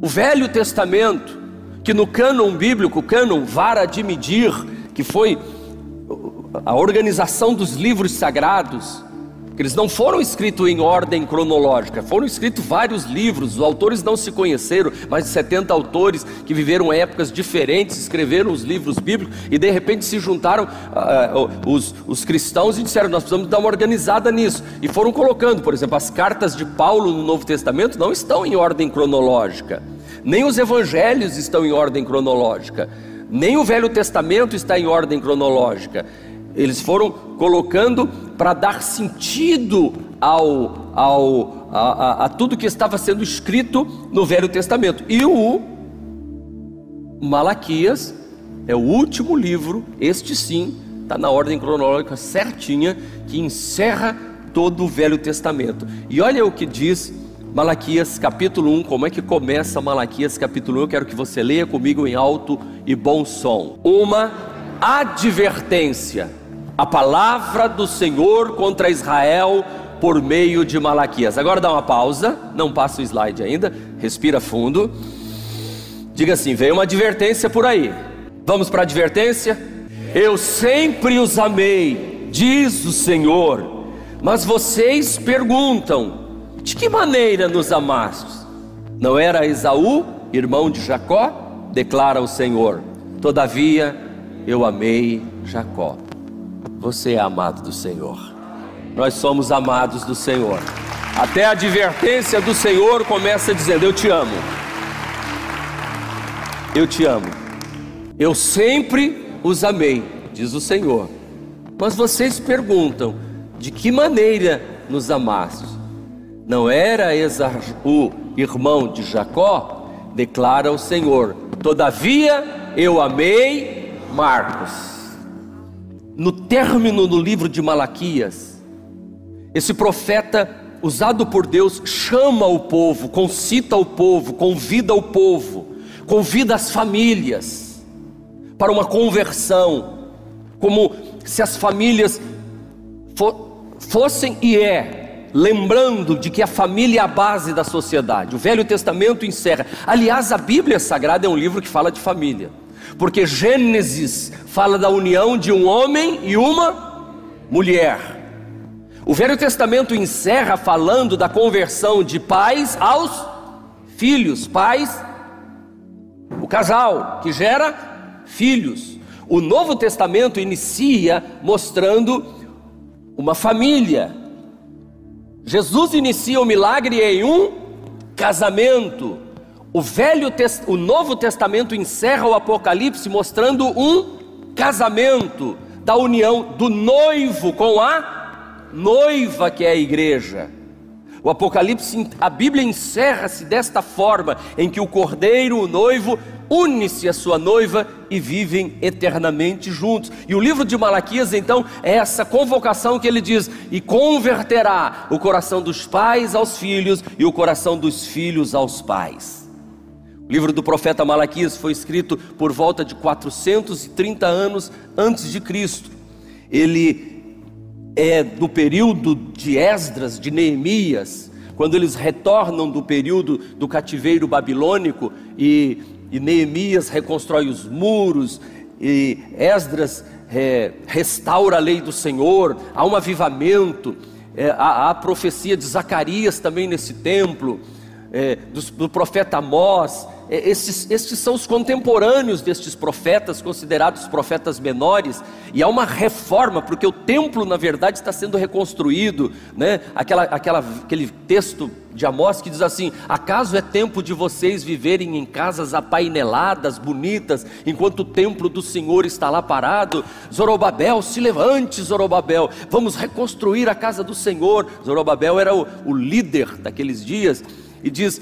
O Velho Testamento, que no cânon bíblico, cânon vara de medir, que foi a organização dos livros sagrados, que eles não foram escritos em ordem cronológica, foram escritos vários livros, os autores não se conheceram, mais de 70 autores que viveram épocas diferentes, escreveram os livros bíblicos e de repente se juntaram uh, os, os cristãos e disseram: Nós precisamos dar uma organizada nisso, e foram colocando, por exemplo, as cartas de Paulo no Novo Testamento não estão em ordem cronológica, nem os evangelhos estão em ordem cronológica, nem o Velho Testamento está em ordem cronológica. Eles foram colocando para dar sentido ao, ao, a, a, a tudo que estava sendo escrito no Velho Testamento. E o Malaquias é o último livro, este sim, está na ordem cronológica certinha, que encerra todo o Velho Testamento. E olha o que diz Malaquias capítulo 1, como é que começa Malaquias capítulo 1? Eu quero que você leia comigo em alto e bom som. Uma advertência a palavra do Senhor contra Israel por meio de Malaquias. Agora dá uma pausa, não passa o slide ainda, respira fundo. Diga assim: veio uma advertência por aí. Vamos para a advertência? Eu sempre os amei, diz o Senhor, mas vocês perguntam: de que maneira nos amaste? Não era Esaú, irmão de Jacó? Declara o Senhor. Todavia eu amei Jacó. Você é amado do Senhor. Nós somos amados do Senhor. Até a advertência do Senhor começa dizendo: Eu te amo. Eu te amo. Eu sempre os amei, diz o Senhor. Mas vocês perguntam: de que maneira nos amaste? Não era Esaú, irmão de Jacó? Declara o Senhor. Todavia eu amei Marcos no término do livro de Malaquias, esse profeta, usado por Deus, chama o povo, concita o povo, convida o povo, convida as famílias para uma conversão, como se as famílias fossem e é, lembrando de que a família é a base da sociedade. O Velho Testamento encerra. Aliás, a Bíblia Sagrada é um livro que fala de família porque Gênesis fala da união de um homem e uma mulher. O Velho Testamento encerra falando da conversão de pais aos filhos, pais, o casal que gera filhos. O Novo Testamento inicia mostrando uma família. Jesus inicia o milagre em um casamento. O Velho o Novo Testamento encerra o Apocalipse mostrando um casamento da união do noivo com a noiva que é a igreja. O Apocalipse, a Bíblia encerra-se desta forma, em que o cordeiro, o noivo, une-se à sua noiva e vivem eternamente juntos. E o livro de Malaquias, então, é essa convocação que ele diz: e converterá o coração dos pais aos filhos e o coração dos filhos aos pais. O livro do profeta Malaquias foi escrito por volta de 430 anos antes de Cristo. Ele é do período de Esdras, de Neemias, quando eles retornam do período do cativeiro babilônico e, e Neemias reconstrói os muros e Esdras é, restaura a lei do Senhor, há um avivamento, é, há, há a profecia de Zacarias também nesse templo, é, do, do profeta Amós, estes, estes são os contemporâneos destes profetas, considerados profetas menores, e há uma reforma, porque o templo, na verdade, está sendo reconstruído. Né? Aquela, aquela, aquele texto de Amós que diz assim: Acaso é tempo de vocês viverem em casas apaineladas, bonitas, enquanto o templo do Senhor está lá parado? Zorobabel, se levante, Zorobabel, vamos reconstruir a casa do Senhor. Zorobabel era o, o líder daqueles dias e diz: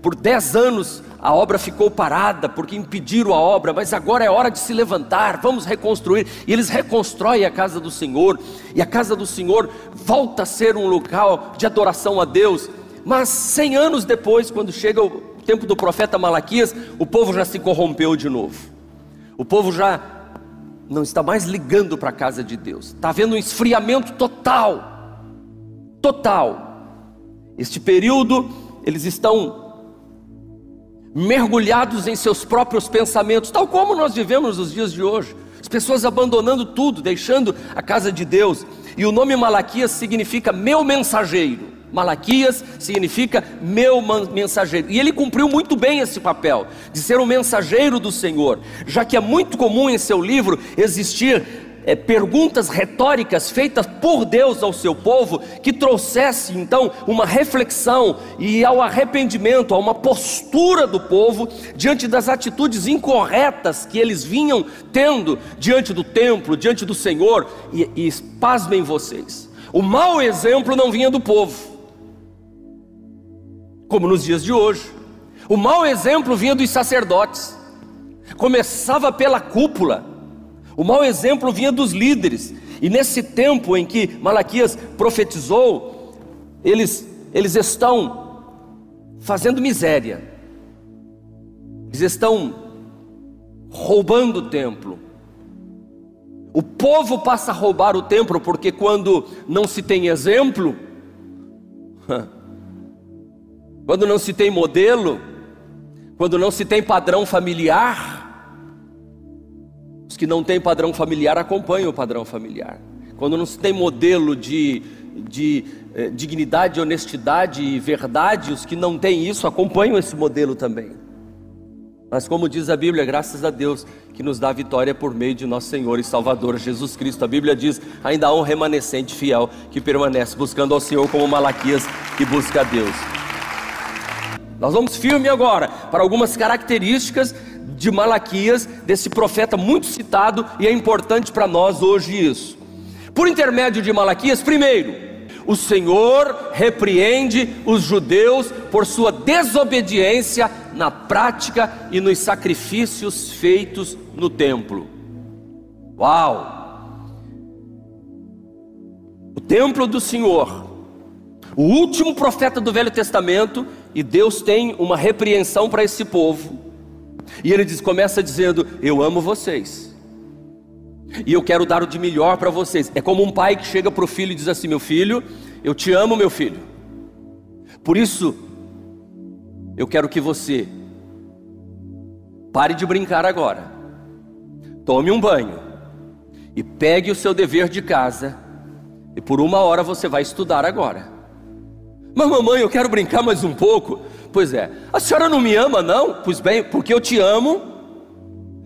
por dez anos a obra ficou parada porque impediram a obra, mas agora é hora de se levantar, vamos reconstruir. E eles reconstroem a casa do Senhor, e a casa do Senhor volta a ser um local de adoração a Deus. Mas cem anos depois, quando chega o tempo do profeta Malaquias, o povo já se corrompeu de novo. O povo já não está mais ligando para a casa de Deus. Está havendo um esfriamento total. Total. Este período eles estão mergulhados em seus próprios pensamentos, tal como nós vivemos nos dias de hoje. As pessoas abandonando tudo, deixando a casa de Deus. E o nome Malaquias significa meu mensageiro. Malaquias significa meu mensageiro. E ele cumpriu muito bem esse papel, de ser o mensageiro do Senhor, já que é muito comum em seu livro existir é, perguntas retóricas feitas por Deus ao seu povo, que trouxesse então uma reflexão e ao arrependimento, a uma postura do povo diante das atitudes incorretas que eles vinham tendo diante do templo, diante do Senhor, e, e pasmem vocês, o mau exemplo não vinha do povo, como nos dias de hoje, o mau exemplo vinha dos sacerdotes, começava pela cúpula, o mau exemplo vinha dos líderes. E nesse tempo em que Malaquias profetizou, eles, eles estão fazendo miséria, eles estão roubando o templo. O povo passa a roubar o templo porque quando não se tem exemplo, quando não se tem modelo, quando não se tem padrão familiar, que não têm padrão familiar acompanham o padrão familiar. Quando não se tem modelo de, de eh, dignidade, honestidade e verdade, os que não têm isso acompanham esse modelo também. Mas como diz a Bíblia, graças a Deus que nos dá vitória por meio de nosso Senhor e Salvador Jesus Cristo. A Bíblia diz: ainda há um remanescente fiel que permanece buscando ao Senhor como Malaquias que busca a Deus. Nós vamos firme agora para algumas características de Malaquias, desse profeta muito citado, e é importante para nós hoje isso. Por intermédio de Malaquias, primeiro, o Senhor repreende os judeus por sua desobediência na prática e nos sacrifícios feitos no templo. Uau! O templo do Senhor, o último profeta do Velho Testamento, e Deus tem uma repreensão para esse povo e ele diz, começa dizendo: Eu amo vocês. E eu quero dar o de melhor para vocês. É como um pai que chega para o filho e diz assim: Meu filho, eu te amo, meu filho. Por isso, eu quero que você pare de brincar agora. Tome um banho e pegue o seu dever de casa. E por uma hora você vai estudar agora. Mas mamãe, eu quero brincar mais um pouco. Pois é, a senhora não me ama, não? Pois bem, porque eu te amo,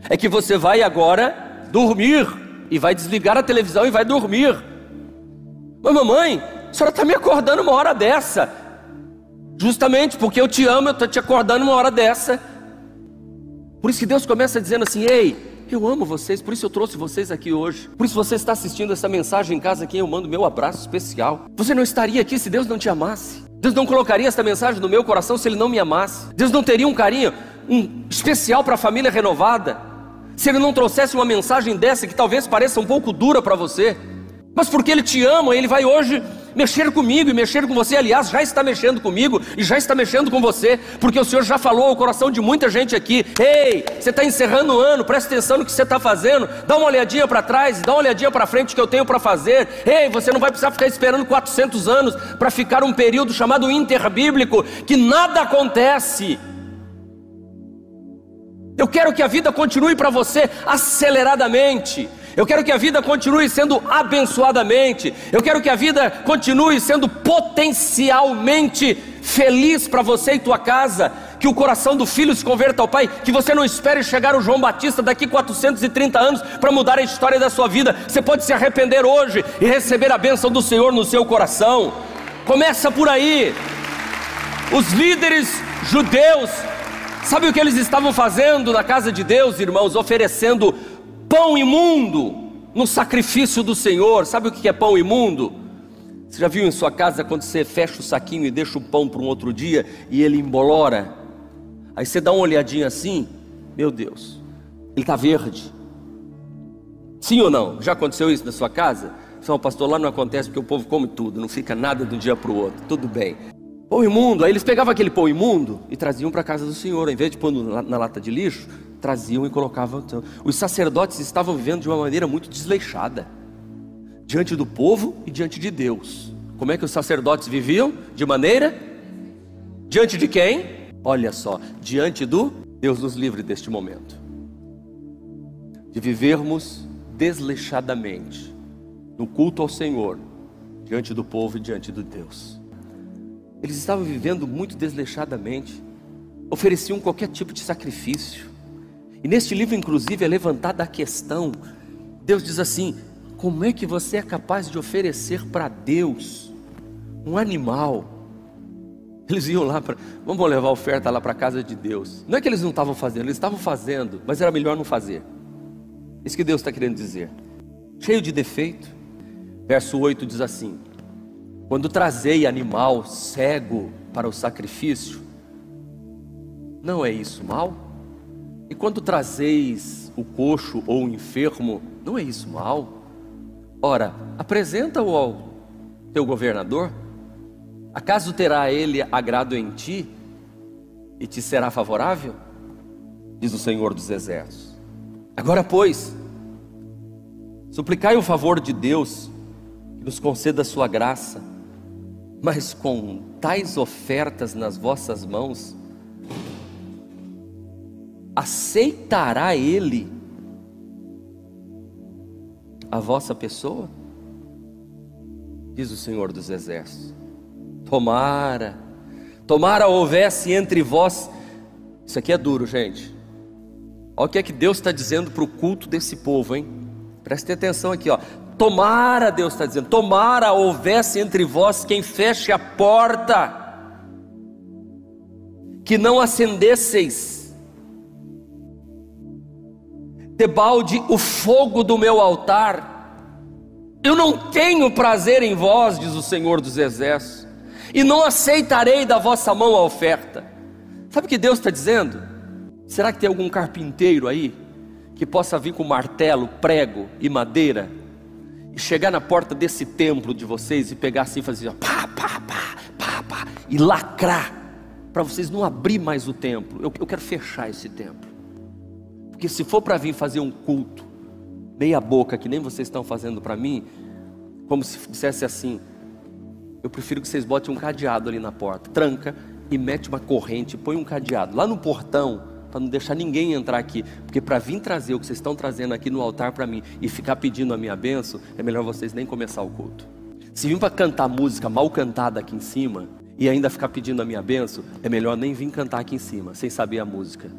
é que você vai agora dormir e vai desligar a televisão e vai dormir. Mas mamãe, a senhora está me acordando uma hora dessa. Justamente porque eu te amo, eu estou te acordando uma hora dessa. Por isso que Deus começa dizendo assim: Ei, eu amo vocês, por isso eu trouxe vocês aqui hoje. Por isso você está assistindo essa mensagem em casa aqui, eu mando meu abraço especial. Você não estaria aqui se Deus não te amasse. Deus não colocaria essa mensagem no meu coração se Ele não me amasse. Deus não teria um carinho um especial para a família renovada. Se Ele não trouxesse uma mensagem dessa que talvez pareça um pouco dura para você. Mas porque Ele te ama, Ele vai hoje mexer comigo e mexer com você. Aliás, já está mexendo comigo e já está mexendo com você, porque o Senhor já falou ao coração de muita gente aqui: Ei, você está encerrando o ano, presta atenção no que você está fazendo, dá uma olhadinha para trás, dá uma olhadinha para frente que eu tenho para fazer. Ei, você não vai precisar ficar esperando 400 anos para ficar um período chamado interbíblico, que nada acontece. Eu quero que a vida continue para você aceleradamente. Eu quero que a vida continue sendo abençoadamente. Eu quero que a vida continue sendo potencialmente feliz para você e tua casa. Que o coração do filho se converta ao pai. Que você não espere chegar o João Batista daqui 430 anos para mudar a história da sua vida. Você pode se arrepender hoje e receber a bênção do Senhor no seu coração. Começa por aí. Os líderes judeus, sabe o que eles estavam fazendo na casa de Deus, irmãos? Oferecendo pão imundo no sacrifício do Senhor. Sabe o que é pão imundo? Você já viu em sua casa quando você fecha o saquinho e deixa o pão para um outro dia e ele embolora? Aí você dá uma olhadinha assim, meu Deus, ele está verde. Sim ou não? Já aconteceu isso na sua casa? São pastor, lá não acontece porque o povo come tudo, não fica nada de um dia para o outro. Tudo bem. Pão imundo, aí eles pegavam aquele pão imundo e traziam para a casa do Senhor, em vez de pôr na lata de lixo, traziam e colocavam. Os sacerdotes estavam vivendo de uma maneira muito desleixada, diante do povo e diante de Deus. Como é que os sacerdotes viviam? De maneira? Diante de quem? Olha só, diante do Deus nos livre deste momento, de vivermos desleixadamente no culto ao Senhor, diante do povo e diante de Deus. Eles estavam vivendo muito desleixadamente, ofereciam qualquer tipo de sacrifício. E neste livro, inclusive, é levantada a questão: Deus diz assim: como é que você é capaz de oferecer para Deus um animal? Eles iam lá para, vamos levar a oferta lá para a casa de Deus. Não é que eles não estavam fazendo, eles estavam fazendo, mas era melhor não fazer. Isso que Deus está querendo dizer. Cheio de defeito. Verso 8 diz assim: Quando trazei animal cego para o sacrifício, não é isso mal? E quando trazeis o coxo ou o enfermo, não é isso mal? Ora, apresenta-o ao teu governador. Acaso terá ele agrado em ti e te será favorável? Diz o Senhor dos Exércitos. Agora, pois, suplicai o favor de Deus que nos conceda a sua graça, mas com tais ofertas nas vossas mãos, aceitará Ele a vossa pessoa? Diz o Senhor dos Exércitos. Tomara, tomara houvesse entre vós. Isso aqui é duro, gente. Olha o que é que Deus está dizendo para o culto desse povo, hein? Preste atenção aqui, ó. Tomara, Deus está dizendo, tomara houvesse entre vós quem feche a porta, que não acendesseis debalde o fogo do meu altar. Eu não tenho prazer em vós, diz o Senhor dos Exércitos, e não aceitarei da vossa mão a oferta. Sabe o que Deus está dizendo? Será que tem algum carpinteiro aí que possa vir com martelo, prego e madeira e chegar na porta desse templo de vocês e pegar assim e fazer pá, pá, pá, pá, pá, e lacrar para vocês não abrir mais o templo? Eu, eu quero fechar esse templo. Porque se for para vir fazer um culto, meia boca, que nem vocês estão fazendo para mim, como se dissesse assim: eu prefiro que vocês botem um cadeado ali na porta, tranca e mete uma corrente, põe um cadeado lá no portão, para não deixar ninguém entrar aqui, porque para vir trazer o que vocês estão trazendo aqui no altar para mim e ficar pedindo a minha benção, é melhor vocês nem começar o culto. Se vir para cantar música mal cantada aqui em cima e ainda ficar pedindo a minha benção, é melhor nem vir cantar aqui em cima, sem saber a música.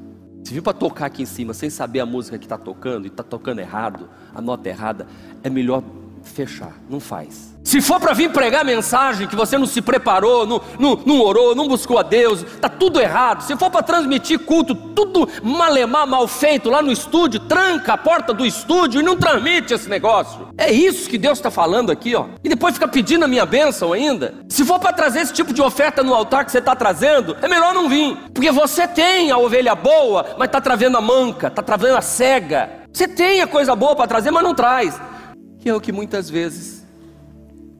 Se vir para tocar aqui em cima sem saber a música que está tocando e está tocando errado, a nota errada, é melhor fechar, não faz. Se for para vir pregar mensagem que você não se preparou, não, não, não orou, não buscou a Deus, está tudo errado. Se for para transmitir culto, tudo malemar, mal feito lá no estúdio, tranca a porta do estúdio e não transmite esse negócio. É isso que Deus está falando aqui, ó. E depois fica pedindo a minha bênção ainda. Se for para trazer esse tipo de oferta no altar que você está trazendo, é melhor não vir, porque você tem a ovelha boa, mas está trazendo a manca, está trazendo a cega. Você tem a coisa boa para trazer, mas não traz. Que é o que muitas vezes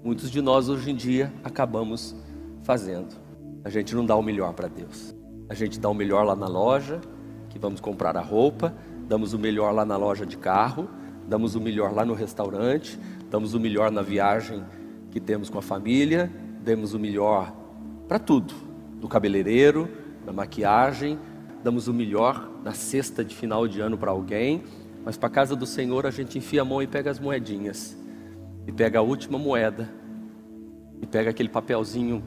muitos de nós hoje em dia acabamos fazendo. A gente não dá o melhor para Deus. A gente dá o melhor lá na loja, que vamos comprar a roupa, damos o melhor lá na loja de carro, damos o melhor lá no restaurante, damos o melhor na viagem que temos com a família, damos o melhor para tudo, do cabeleireiro, na maquiagem, damos o melhor na cesta de final de ano para alguém, mas para a casa do Senhor a gente enfia a mão e pega as moedinhas e pega a última moeda e pega aquele papelzinho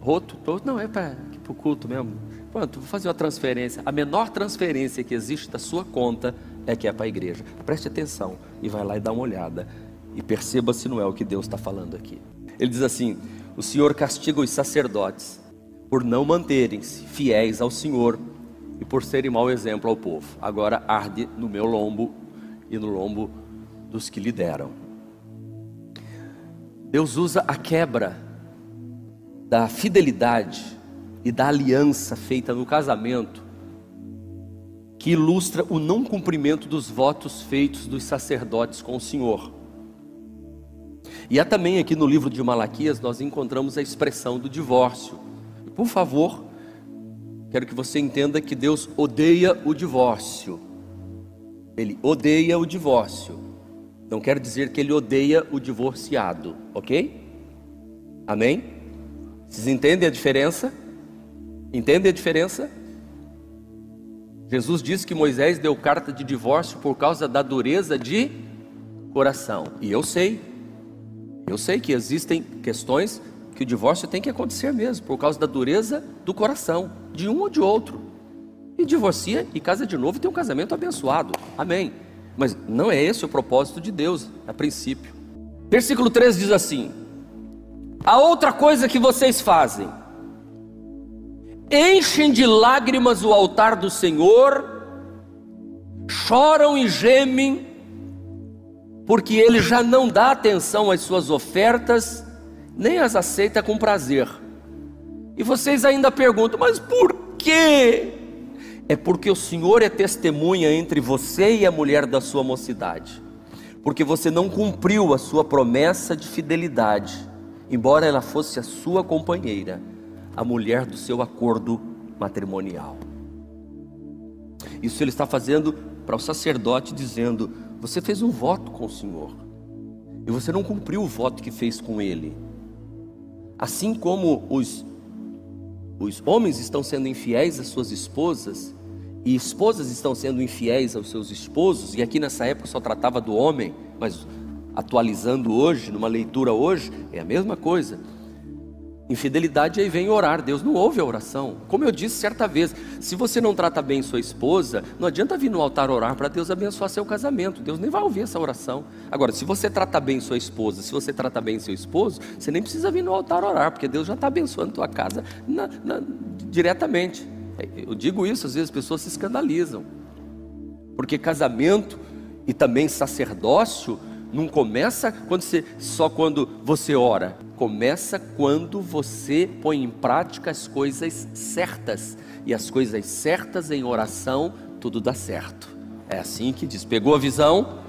roto, não é para o culto mesmo. Pronto, vou fazer uma transferência. A menor transferência que existe da sua conta é que é para a igreja. Preste atenção e vai lá e dá uma olhada e perceba se não é o que Deus está falando aqui. Ele diz assim: O Senhor castiga os sacerdotes por não manterem-se fiéis ao Senhor e por serem mau exemplo ao povo. Agora arde no meu lombo e no lombo dos que lideram. Deus usa a quebra da fidelidade e da aliança feita no casamento, que ilustra o não cumprimento dos votos feitos dos sacerdotes com o Senhor. E há também aqui no livro de Malaquias nós encontramos a expressão do divórcio. Por favor, quero que você entenda que Deus odeia o divórcio. Ele odeia o divórcio. Não quer dizer que ele odeia o divorciado, ok? Amém? Vocês entendem a diferença? Entendem a diferença? Jesus disse que Moisés deu carta de divórcio por causa da dureza de coração. E eu sei, eu sei que existem questões que o divórcio tem que acontecer mesmo, por causa da dureza do coração, de um ou de outro. E divorcia e casa de novo e tem um casamento abençoado. Amém. Mas não é esse o propósito de Deus, a princípio. Versículo 3 diz assim: A outra coisa que vocês fazem, enchem de lágrimas o altar do Senhor, choram e gemem, porque ele já não dá atenção às suas ofertas, nem as aceita com prazer. E vocês ainda perguntam, mas por quê? É porque o Senhor é testemunha entre você e a mulher da sua mocidade, porque você não cumpriu a sua promessa de fidelidade, embora ela fosse a sua companheira a mulher do seu acordo matrimonial. Isso ele está fazendo para o sacerdote, dizendo: Você fez um voto com o Senhor, e você não cumpriu o voto que fez com ele. Assim como os, os homens estão sendo infiéis às suas esposas, e esposas estão sendo infiéis aos seus esposos, e aqui nessa época só tratava do homem, mas atualizando hoje, numa leitura hoje, é a mesma coisa. Infidelidade aí vem orar, Deus não ouve a oração. Como eu disse certa vez, se você não trata bem sua esposa, não adianta vir no altar orar para Deus abençoar seu casamento. Deus nem vai ouvir essa oração. Agora, se você trata bem sua esposa, se você trata bem seu esposo, você nem precisa vir no altar orar, porque Deus já está abençoando tua casa na, na, diretamente. Eu digo isso, às vezes as pessoas se escandalizam, porque casamento e também sacerdócio não começa quando você, só quando você ora. Começa quando você põe em prática as coisas certas. E as coisas certas em oração, tudo dá certo. É assim que diz. Pegou a visão?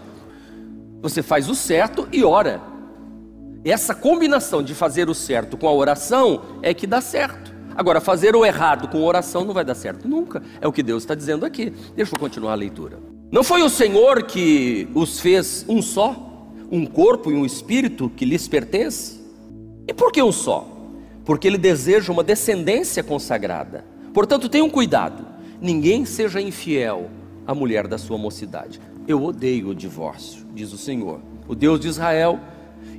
Você faz o certo e ora. Essa combinação de fazer o certo com a oração é que dá certo. Agora, fazer o errado com oração não vai dar certo nunca. É o que Deus está dizendo aqui. Deixa eu continuar a leitura. Não foi o Senhor que os fez um só? um corpo e um espírito que lhes pertence? E por que um só? Porque ele deseja uma descendência consagrada. Portanto, tenham cuidado, ninguém seja infiel à mulher da sua mocidade. Eu odeio o divórcio, diz o Senhor, o Deus de Israel,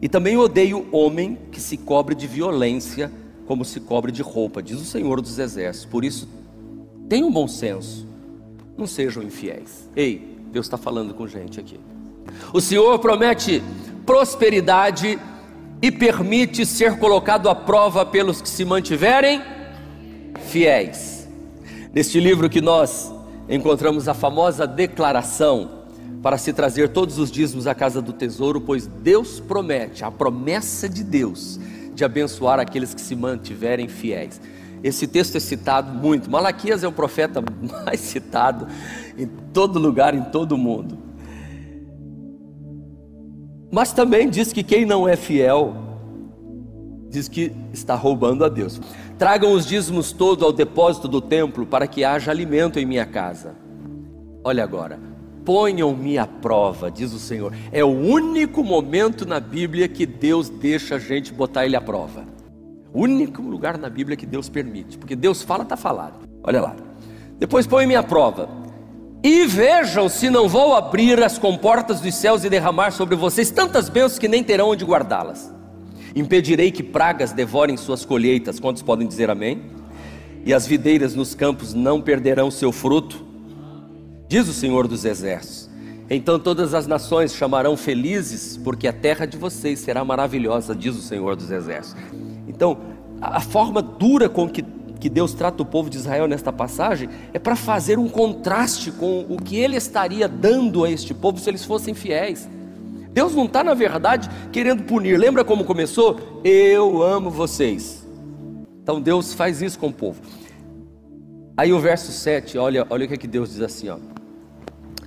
e também odeio o homem que se cobre de violência como se cobre de roupa, diz o Senhor dos Exércitos. Por isso, tenham bom senso, não sejam infiéis. Ei, Deus está falando com gente aqui. O Senhor promete prosperidade e permite ser colocado à prova pelos que se mantiverem fiéis. Neste livro que nós encontramos a famosa declaração para se trazer todos os dízimos à casa do tesouro, pois Deus promete, a promessa de Deus, de abençoar aqueles que se mantiverem fiéis. Esse texto é citado muito. Malaquias é o profeta mais citado em todo lugar, em todo mundo. Mas também diz que quem não é fiel, diz que está roubando a Deus. Tragam os dízimos todos ao depósito do templo, para que haja alimento em minha casa. Olha agora, ponham-me à prova, diz o Senhor. É o único momento na Bíblia que Deus deixa a gente botar ele à prova. O único lugar na Bíblia que Deus permite, porque Deus fala, está falado. Olha lá. Depois põe-me à prova e vejam se não vou abrir as comportas dos céus e derramar sobre vocês tantas bênçãos que nem terão onde guardá-las. Impedirei que pragas devorem suas colheitas. Quantos podem dizer amém? E as videiras nos campos não perderão seu fruto. Diz o Senhor dos Exércitos. Então todas as nações chamarão felizes, porque a terra de vocês será maravilhosa, diz o Senhor dos Exércitos. Então, a forma dura com que que Deus trata o povo de Israel nesta passagem é para fazer um contraste com o que ele estaria dando a este povo se eles fossem fiéis. Deus não está, na verdade, querendo punir. Lembra como começou? Eu amo vocês. Então Deus faz isso com o povo. Aí o verso 7, olha, olha o que, é que Deus diz assim: ó.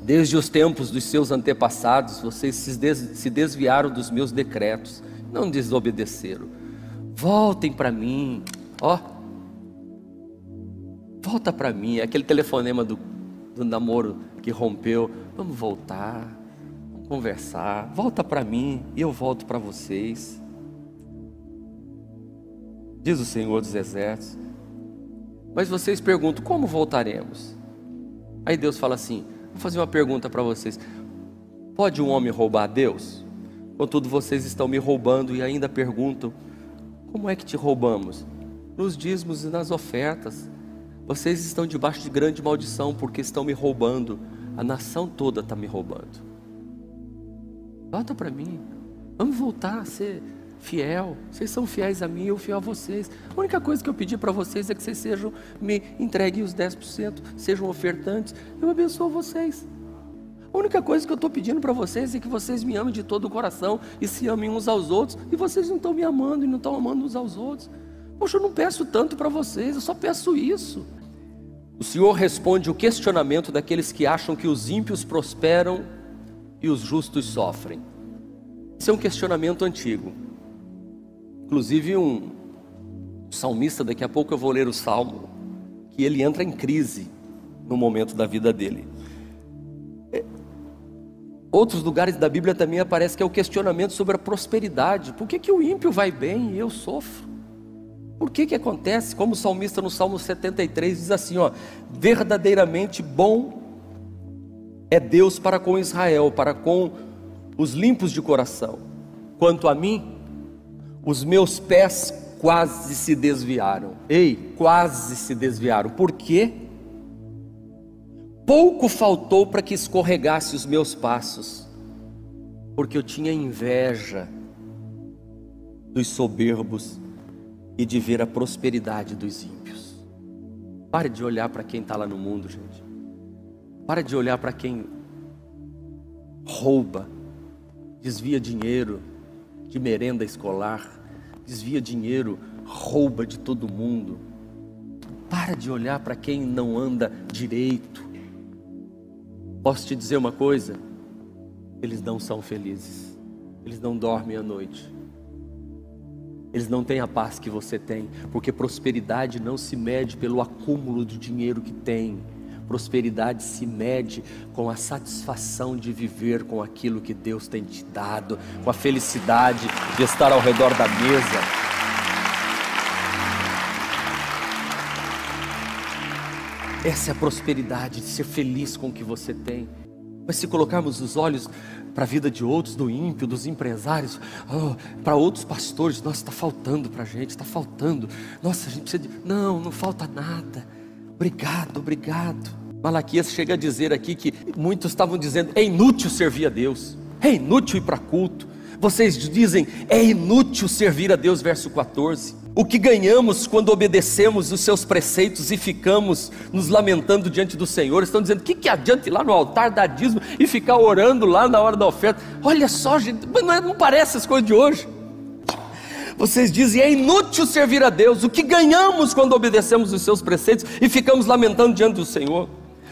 Desde os tempos dos seus antepassados, vocês se desviaram dos meus decretos, não desobedeceram. Voltem para mim, ó volta para mim, aquele telefonema do, do namoro que rompeu, vamos voltar, vamos conversar, volta para mim e eu volto para vocês. Diz o Senhor dos Exércitos. Mas vocês perguntam: como voltaremos? Aí Deus fala assim: Vou fazer uma pergunta para vocês. Pode um homem roubar a Deus? Contudo, vocês estão me roubando e ainda perguntam: Como é que te roubamos? Nos dízimos e nas ofertas. Vocês estão debaixo de grande maldição porque estão me roubando. A nação toda está me roubando. Volta para mim. Vamos voltar a ser fiel. Vocês são fiéis a mim, eu fiel a vocês. A única coisa que eu pedi para vocês é que vocês sejam, me entreguem os 10%, sejam ofertantes. Eu abençoo vocês. A única coisa que eu estou pedindo para vocês é que vocês me amem de todo o coração e se amem uns aos outros. E vocês não estão me amando e não estão amando uns aos outros. Poxa, eu não peço tanto para vocês, eu só peço isso. O Senhor responde o questionamento daqueles que acham que os ímpios prosperam e os justos sofrem. Esse é um questionamento antigo. Inclusive, um salmista, daqui a pouco eu vou ler o salmo, que ele entra em crise no momento da vida dele. É, outros lugares da Bíblia também aparece que é o questionamento sobre a prosperidade. Por que, que o ímpio vai bem e eu sofro? Por que que acontece? Como o salmista no Salmo 73 diz assim, ó: verdadeiramente bom é Deus para com Israel, para com os limpos de coração. Quanto a mim, os meus pés quase se desviaram. Ei, quase se desviaram. Por quê? Pouco faltou para que escorregasse os meus passos, porque eu tinha inveja dos soberbos e de ver a prosperidade dos ímpios. Pare de olhar para quem está lá no mundo, gente. Pare de olhar para quem rouba, desvia dinheiro de merenda escolar, desvia dinheiro, rouba de todo mundo. Para de olhar para quem não anda direito. Posso te dizer uma coisa? Eles não são felizes, eles não dormem à noite, eles não têm a paz que você tem, porque prosperidade não se mede pelo acúmulo de dinheiro que tem. Prosperidade se mede com a satisfação de viver com aquilo que Deus tem te dado, com a felicidade de estar ao redor da mesa. Essa é a prosperidade, de ser feliz com o que você tem. Mas se colocarmos os olhos para a vida de outros, do ímpio, dos empresários, oh, para outros pastores, nossa, está faltando para a gente, está faltando. Nossa, a gente precisa de. Não, não falta nada. Obrigado, obrigado. Malaquias chega a dizer aqui que muitos estavam dizendo: é inútil servir a Deus, é inútil ir para culto. Vocês dizem: é inútil servir a Deus, verso 14. O que ganhamos quando obedecemos os seus preceitos e ficamos nos lamentando diante do Senhor? Estão dizendo: o que, que adianta ir lá no altar dar dízimo e ficar orando lá na hora da oferta? Olha só, gente, não, é, não parece as coisas de hoje. Vocês dizem: é inútil servir a Deus. O que ganhamos quando obedecemos os seus preceitos e ficamos lamentando diante do Senhor?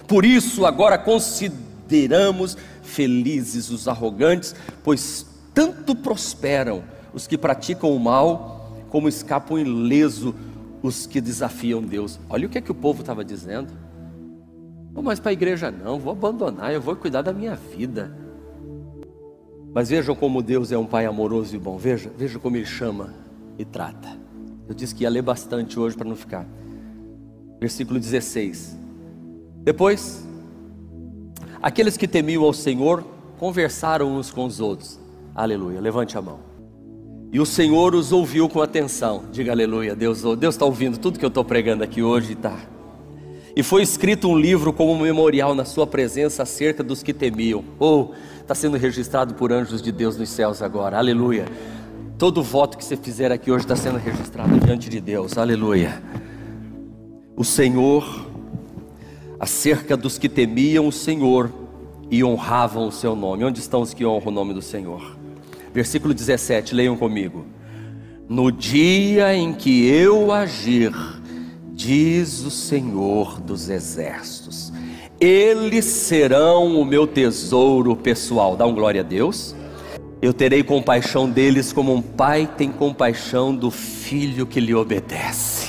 Por isso, agora consideramos felizes os arrogantes, pois tanto prosperam os que praticam o mal como escapam ileso os que desafiam Deus. Olha o que é que o povo estava dizendo. Não mais para a igreja não, vou abandonar, eu vou cuidar da minha vida. Mas vejam como Deus é um pai amoroso e bom. Veja, veja como ele chama e trata. Eu disse que ia ler bastante hoje para não ficar. Versículo 16. Depois, aqueles que temiam ao Senhor conversaram uns com os outros. Aleluia. Levante a mão. E o Senhor os ouviu com atenção. Diga aleluia, Deus Deus está ouvindo tudo que eu estou pregando aqui hoje, tá? E foi escrito um livro como memorial na sua presença acerca dos que temiam. Ou oh, está sendo registrado por anjos de Deus nos céus agora. Aleluia. Todo voto que você fizer aqui hoje está sendo registrado diante de Deus. Aleluia. O Senhor acerca dos que temiam o Senhor e honravam o seu nome. Onde estão os que honram o nome do Senhor? Versículo 17, leiam comigo. No dia em que eu agir, diz o Senhor dos Exércitos, eles serão o meu tesouro pessoal. Dá um glória a Deus. Eu terei compaixão deles como um pai tem compaixão do filho que lhe obedece.